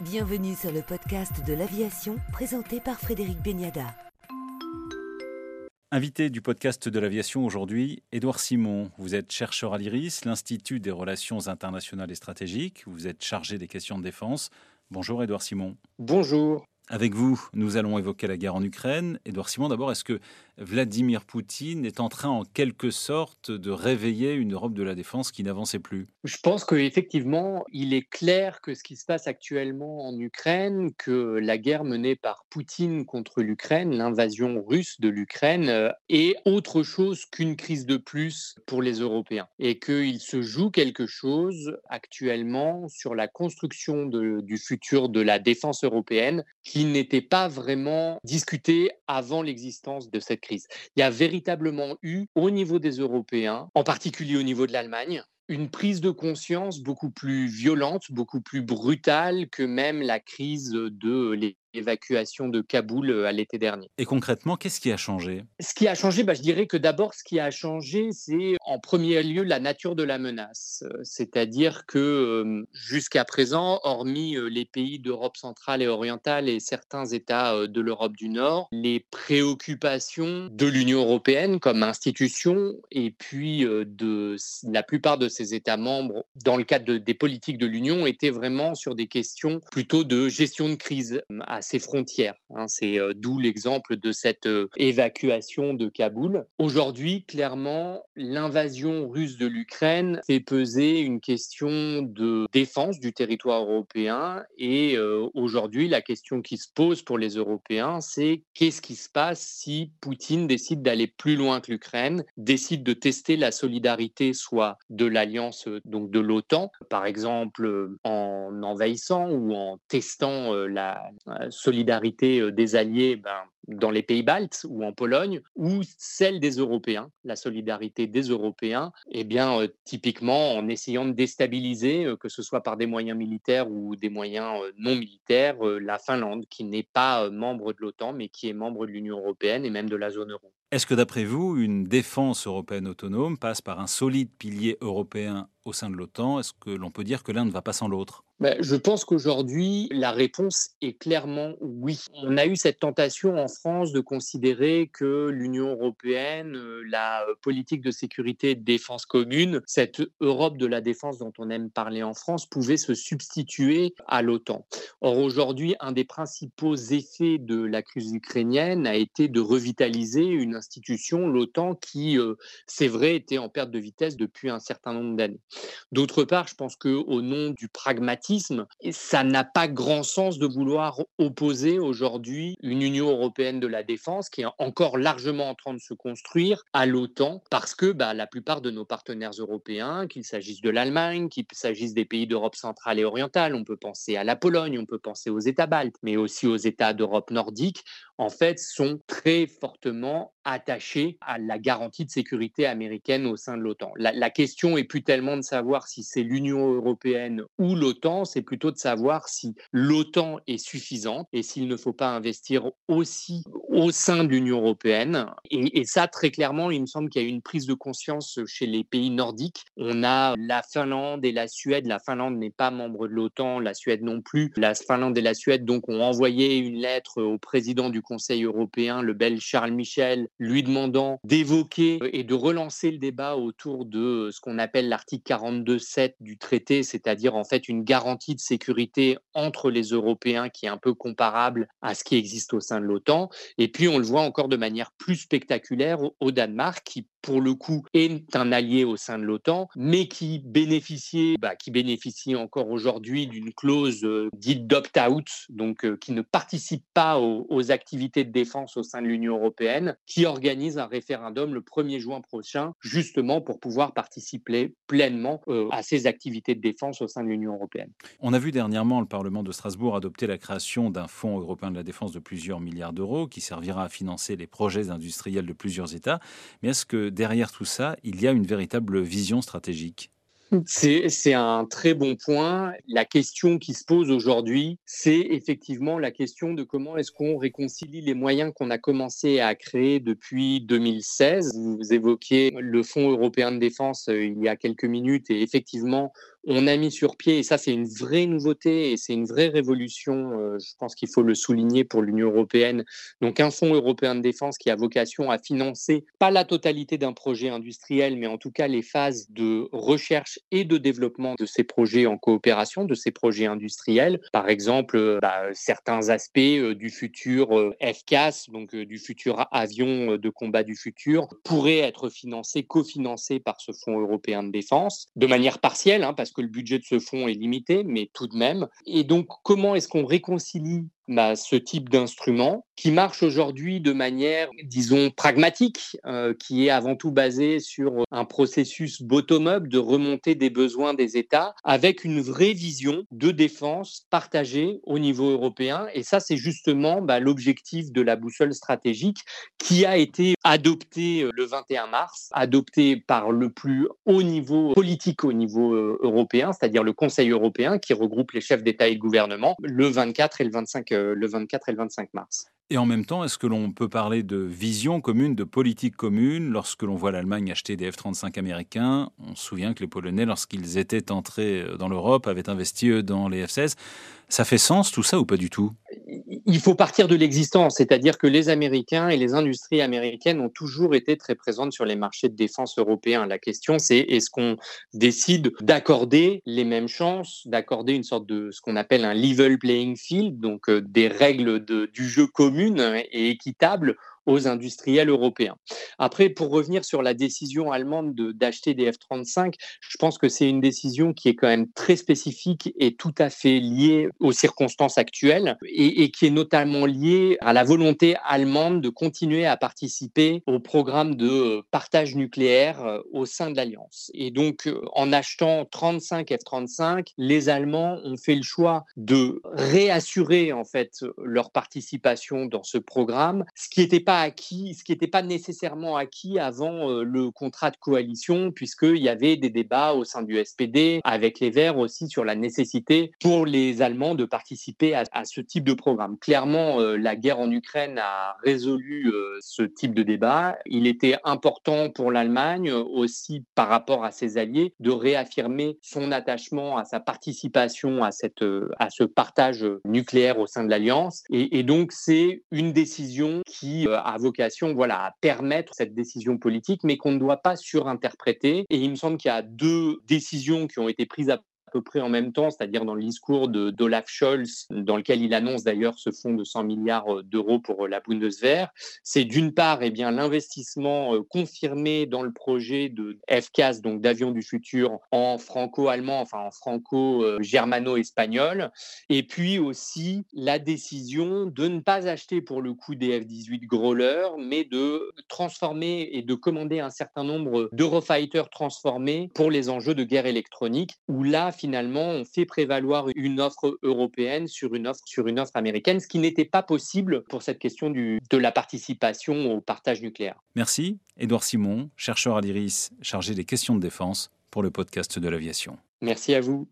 Bienvenue sur le podcast de l'aviation présenté par Frédéric Beniada. Invité du podcast de l'aviation aujourd'hui, Édouard Simon. Vous êtes chercheur à l'IRIS, l'Institut des relations internationales et stratégiques. Vous êtes chargé des questions de défense. Bonjour Édouard Simon. Bonjour. Avec vous, nous allons évoquer la guerre en Ukraine. Édouard Simon, d'abord, est-ce que Vladimir Poutine est en train, en quelque sorte, de réveiller une Europe de la défense qui n'avançait plus? Je pense qu'effectivement, il est clair que ce qui se passe actuellement en Ukraine, que la guerre menée par Poutine contre l'Ukraine, l'invasion russe de l'Ukraine, euh, est autre chose qu'une crise de plus pour les Européens. Et qu'il se joue quelque chose actuellement sur la construction du futur de la défense européenne qui qui n'était pas vraiment discuté avant l'existence de cette crise. Il y a véritablement eu, au niveau des Européens, en particulier au niveau de l'Allemagne, une prise de conscience beaucoup plus violente, beaucoup plus brutale que même la crise de l'évacuation de Kaboul euh, à l'été dernier. Et concrètement, qu'est-ce qui a changé? Ce qui a changé, bah, je dirais que d'abord, ce qui a changé, c'est en premier lieu la nature de la menace. Euh, c'est-à-dire que euh, jusqu'à présent, hormis les pays d'Europe centrale et orientale et certains États de l'Europe du Nord, les préoccupations de l'Union européenne comme institution et puis de la plupart de ses États membres dans le cadre des politiques de l'Union étaient vraiment sur des questions plutôt de gestion de crise à ses frontières. Hein. C'est euh, d'où l'exemple de cette euh, évacuation de Kaboul. Aujourd'hui, clairement, l'invasion russe de l'Ukraine fait peser une question de défense du territoire européen. Et euh, aujourd'hui, la question qui se pose pour les Européens, c'est qu'est-ce qui se passe si Poutine décide d'aller plus loin que l'Ukraine, décide de tester la solidarité soit de l'alliance, donc de l'OTAN, par exemple en envahissant ou en testant la, solidarité des alliés ben, dans les pays baltes ou en Pologne, ou celle des Européens, la solidarité des Européens, eh bien, typiquement en essayant de déstabiliser, que ce soit par des moyens militaires ou des moyens non militaires, la Finlande, qui n'est pas membre de l'OTAN, mais qui est membre de l'Union européenne et même de la zone euro. Est-ce que d'après vous, une défense européenne autonome passe par un solide pilier européen au sein de l'OTAN? Est-ce que l'on peut dire que l'un ne va pas sans l'autre? Ben, je pense qu'aujourd'hui, la réponse est clairement oui. On a eu cette tentation en France de considérer que l'Union européenne, euh, la euh, politique de sécurité et de défense commune, cette Europe de la défense dont on aime parler en France, pouvait se substituer à l'OTAN. Or, aujourd'hui, un des principaux effets de la crise ukrainienne a été de revitaliser une institution, l'OTAN, qui, euh, c'est vrai, était en perte de vitesse depuis un certain nombre d'années. D'autre part, je pense qu'au nom du pragmatisme, ça n'a pas grand sens de vouloir opposer aujourd'hui une Union européenne de la défense qui est encore largement en train de se construire à l'OTAN parce que bah, la plupart de nos partenaires européens, qu'il s'agisse de l'Allemagne, qu'il s'agisse des pays d'Europe centrale et orientale, on peut penser à la Pologne, on peut penser aux États baltes, mais aussi aux États d'Europe nordique, en fait, sont très fortement attachés à la garantie de sécurité américaine au sein de l'OTAN. La, question est plus tellement de savoir si c'est l'Union européenne ou l'OTAN, c'est plutôt de savoir si l'OTAN est suffisante et s'il ne faut pas investir aussi au sein de l'Union européenne. Et, ça, très clairement, il me semble qu'il y a une prise de conscience chez les pays nordiques. On a la Finlande et la Suède. La Finlande n'est pas membre de l'OTAN, la Suède non plus. La Finlande et la Suède, donc, ont envoyé une lettre au président du Conseil européen, le belge Charles Michel, lui demandant d'évoquer et de relancer le débat autour de ce qu'on appelle l'article 42.7 du traité, c'est-à-dire en fait une garantie de sécurité entre les Européens qui est un peu comparable à ce qui existe au sein de l'OTAN. Et puis, on le voit encore de manière plus spectaculaire au Danemark, qui pour le coup, est un allié au sein de l'OTAN, mais qui bénéficiait, bah, qui bénéficie encore aujourd'hui d'une clause euh, dite d'opt-out, donc euh, qui ne participe pas aux, activités de défense au sein de l'Union européenne, qui organise un référendum le 1er juin prochain, justement pour pouvoir participer pleinement euh, à ces activités de défense au sein de l'Union européenne. On a vu dernièrement le Parlement de Strasbourg adopter la création d'un fonds européen de la défense de plusieurs milliards d'euros qui servira à financer les projets industriels de plusieurs États. Mais est-ce que derrière tout ça, il y a une véritable vision stratégique? C'est un très bon point. La question qui se pose aujourd'hui, c'est effectivement la question de comment est-ce qu'on réconcilie les moyens qu'on a commencé à créer depuis 2016. Vous évoquiez le Fonds européen de défense euh, il y a quelques minutes et effectivement, on a mis sur pied, et ça c'est une vraie nouveauté et c'est une vraie révolution, euh, je pense qu'il faut le souligner pour l'Union européenne, donc un fonds européen de défense qui a vocation à financer pas la totalité d'un projet industriel, mais en tout cas les phases de recherche et de développement de ces projets en coopération, de ces projets industriels. Par exemple, euh, bah, certains aspects euh, du futur FCAS, donc du futur avion de combat du futur, pourraient être financés, cofinancés par ce fonds européen de défense, de manière partielle, hein, parce que le budget de ce fonds est limité, mais tout de même. Et donc, comment est-ce qu'on réconcilie bah, ce type d'instrument qui marche aujourd'hui de manière, disons, pragmatique, euh, qui est avant tout basé sur un processus bottom-up de remontée des besoins des États avec une vraie vision de défense partagée au niveau européen. Et ça, c'est justement bah, l'objectif de la boussole stratégique qui a été adoptée euh, le 21 mars, adoptée par le plus haut niveau politique au niveau euh, européen, c'est-à-dire le Conseil européen qui regroupe les chefs d'État et de gouvernement le 24 et le 25 le 24 et le 25 mars. Et en même temps, est-ce que l'on peut parler de vision commune, de politique commune Lorsque l'on voit l'Allemagne acheter des F-35 américains, on se souvient que les Polonais, lorsqu'ils étaient entrés dans l'Europe, avaient investi dans les F-16. Ça fait sens tout ça ou pas du tout? Il faut partir de l'existence, c'est-à-dire que les Américains et les industries américaines ont toujours été très présentes sur les marchés de défense européens. La question, c'est est-ce qu'on décide d'accorder les mêmes chances, d'accorder une sorte de ce qu'on appelle un level playing field, donc euh, des règles du jeu communes et équitables aux industriels européens. Après, pour revenir sur la décision allemande d'acheter des F-35, je pense que c'est une décision qui est quand même très spécifique et tout à fait liée aux circonstances actuelles et, et qui est notamment liée à la volonté allemande de continuer à participer au programme de partage nucléaire euh, au sein de l'Alliance. Et donc, euh, en achetant 35 F-35, les Allemands ont fait le choix de réassurer en fait leur participation dans ce programme, ce qui n'était pas acquis, ce qui n'était pas nécessairement acquis avant le contrat de coalition, puisqu'il y avait des débats au sein du SPD avec les Verts aussi sur la nécessité pour les Allemands de participer à, ce type de programme. Clairement, la guerre en Ukraine a résolu ce type de débat. Il était important pour l'Allemagne aussi par rapport à ses alliés de réaffirmer son attachement à sa participation à, cette, à ce partage nucléaire au sein de l'Alliance. Et, et donc, c'est une décision qui vocation voilà, à permettre cette décision politique, mais qu'on ne doit pas surinterpréter. Et il me semble qu'il y a deux décisions qui ont été prises à peu près en même temps, c'est-à-dire dans le discours d'Olaf Scholz, dans lequel il annonce d'ailleurs ce fonds de 100 milliards euh, d'euros pour euh, la Bundeswehr. C'est d'une part eh l'investissement euh, confirmé dans le projet de FCAS, donc d'avions du futur, en franco-allemand, enfin en franco-germano-espagnol, et puis aussi la décision de ne pas acheter pour le coup des F-18 Growler, mais de transformer et de commander un certain nombre d'Eurofighters transformés pour les enjeux de guerre électronique, où là, finalement, on fait prévaloir une offre européenne sur une offre, sur une offre américaine, ce qui n'était pas possible pour cette question du, de la participation au partage nucléaire. Merci. Édouard Simon, chercheur à l'IRIS, chargé des questions de défense pour le podcast de l'aviation. Merci à vous.